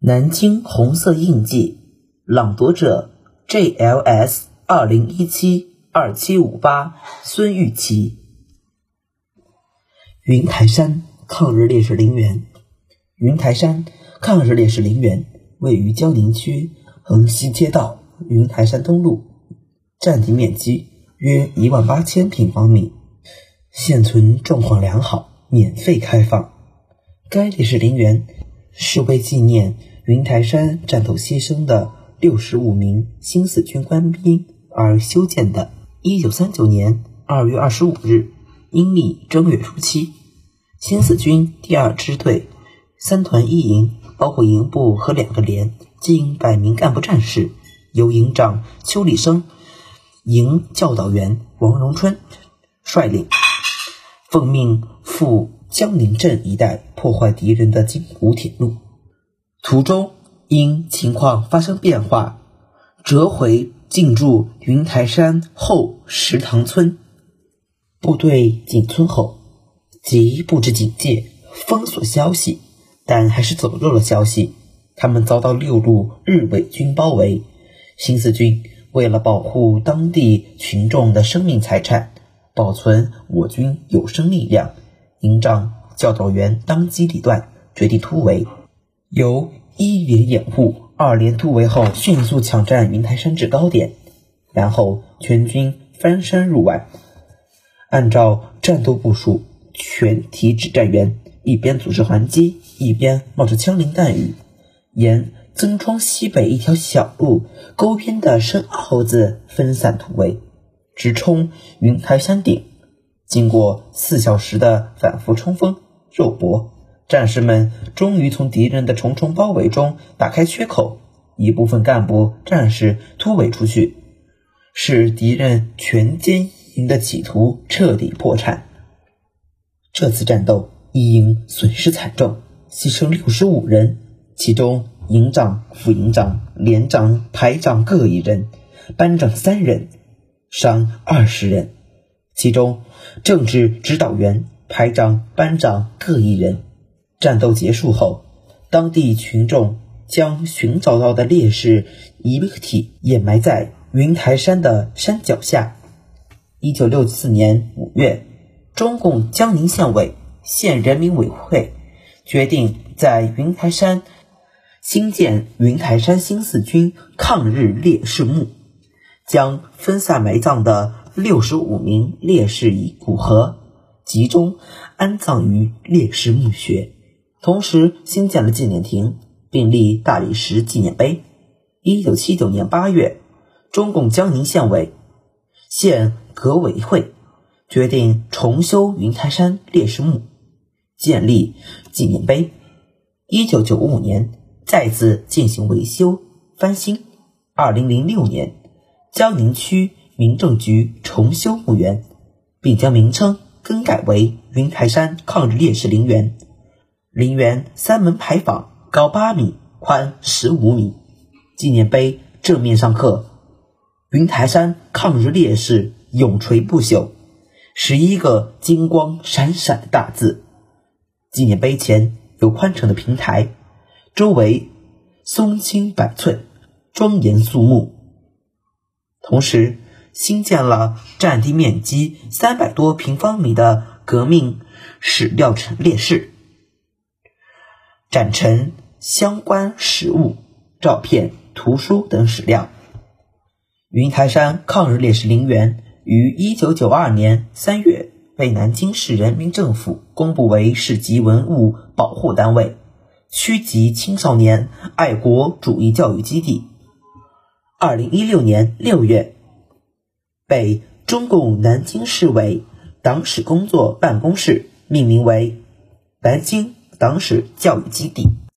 南京红色印记，朗读者 JLS 二零一七二七五八孙玉琪。云台山抗日烈士陵园，云台山抗日烈士陵园位于江宁区横溪街道云台山东路，占地面积约一万八千平方米，现存状况良好，免费开放。该烈士陵园是为纪念。云台山战斗牺牲的六十五名新四军官兵而修建的。一九三九年二月二十五日，阴历正月初七，新四军第二支队三团一营，包括营部和两个连，近百名干部战士，由营长邱立生、营教导员王荣春率领，奉命赴江宁镇一带破坏敌人的京沪铁路。途中因情况发生变化，折回进驻云台山后石塘村。部队进村后，即布置警戒，封锁消息，但还是走漏了消息。他们遭到六路日伪军包围。新四军为了保护当地群众的生命财产，保存我军有生力量，营长、教导员当机立断，决定突围。由一连掩护，二连突围后，迅速抢占云台山制高点，然后全军翻山入外，按照战斗部署，全体指战员一边组织还击，一边冒着枪林弹雨，沿曾庄西北一条小路沟边的深坳子分散突围，直冲云台山顶。经过四小时的反复冲锋、肉搏。战士们终于从敌人的重重包围中打开缺口，一部分干部战士突围出去，使敌人全歼营的企图彻底破产。这次战斗，一营损失惨重，牺牲六十五人，其中营长、副营长、连长、排长各一人，班长三人，伤二十人，其中政治指导员、排长、班长各一人。战斗结束后，当地群众将寻找到的烈士遗体掩埋在云台山的山脚下。一九六四年五月，中共江宁县委、县人民委员会决定在云台山新建云台山新四军抗日烈士墓，将分散埋葬的六十五名烈士遗骨骸集中安葬于烈士墓穴。同时新建了纪念亭，并立大理石纪念碑。一九七九年八月，中共江宁县委、县革委会决定重修云台山烈士墓，建立纪念碑。一九九五年再次进行维修翻新。二零零六年，江宁区民政局重修墓园，并将名称更改为云台山抗日烈士陵园。陵园三门牌坊，高八米，宽十五米。纪念碑正面上刻“云台山抗日烈士永垂不朽”十一个金光闪闪的大字。纪念碑前有宽敞的平台，周围松青百寸，庄严肃穆。同时，新建了占地面积三百多平方米的革命史料陈列室。展陈相关实物、照片、图书等史料。云台山抗日烈士陵园于一九九二年三月被南京市人民政府公布为市级文物保护单位、区级青少年爱国主义教育基地。二零一六年六月，被中共南京市委党史工作办公室命名为南京。党史教育基地。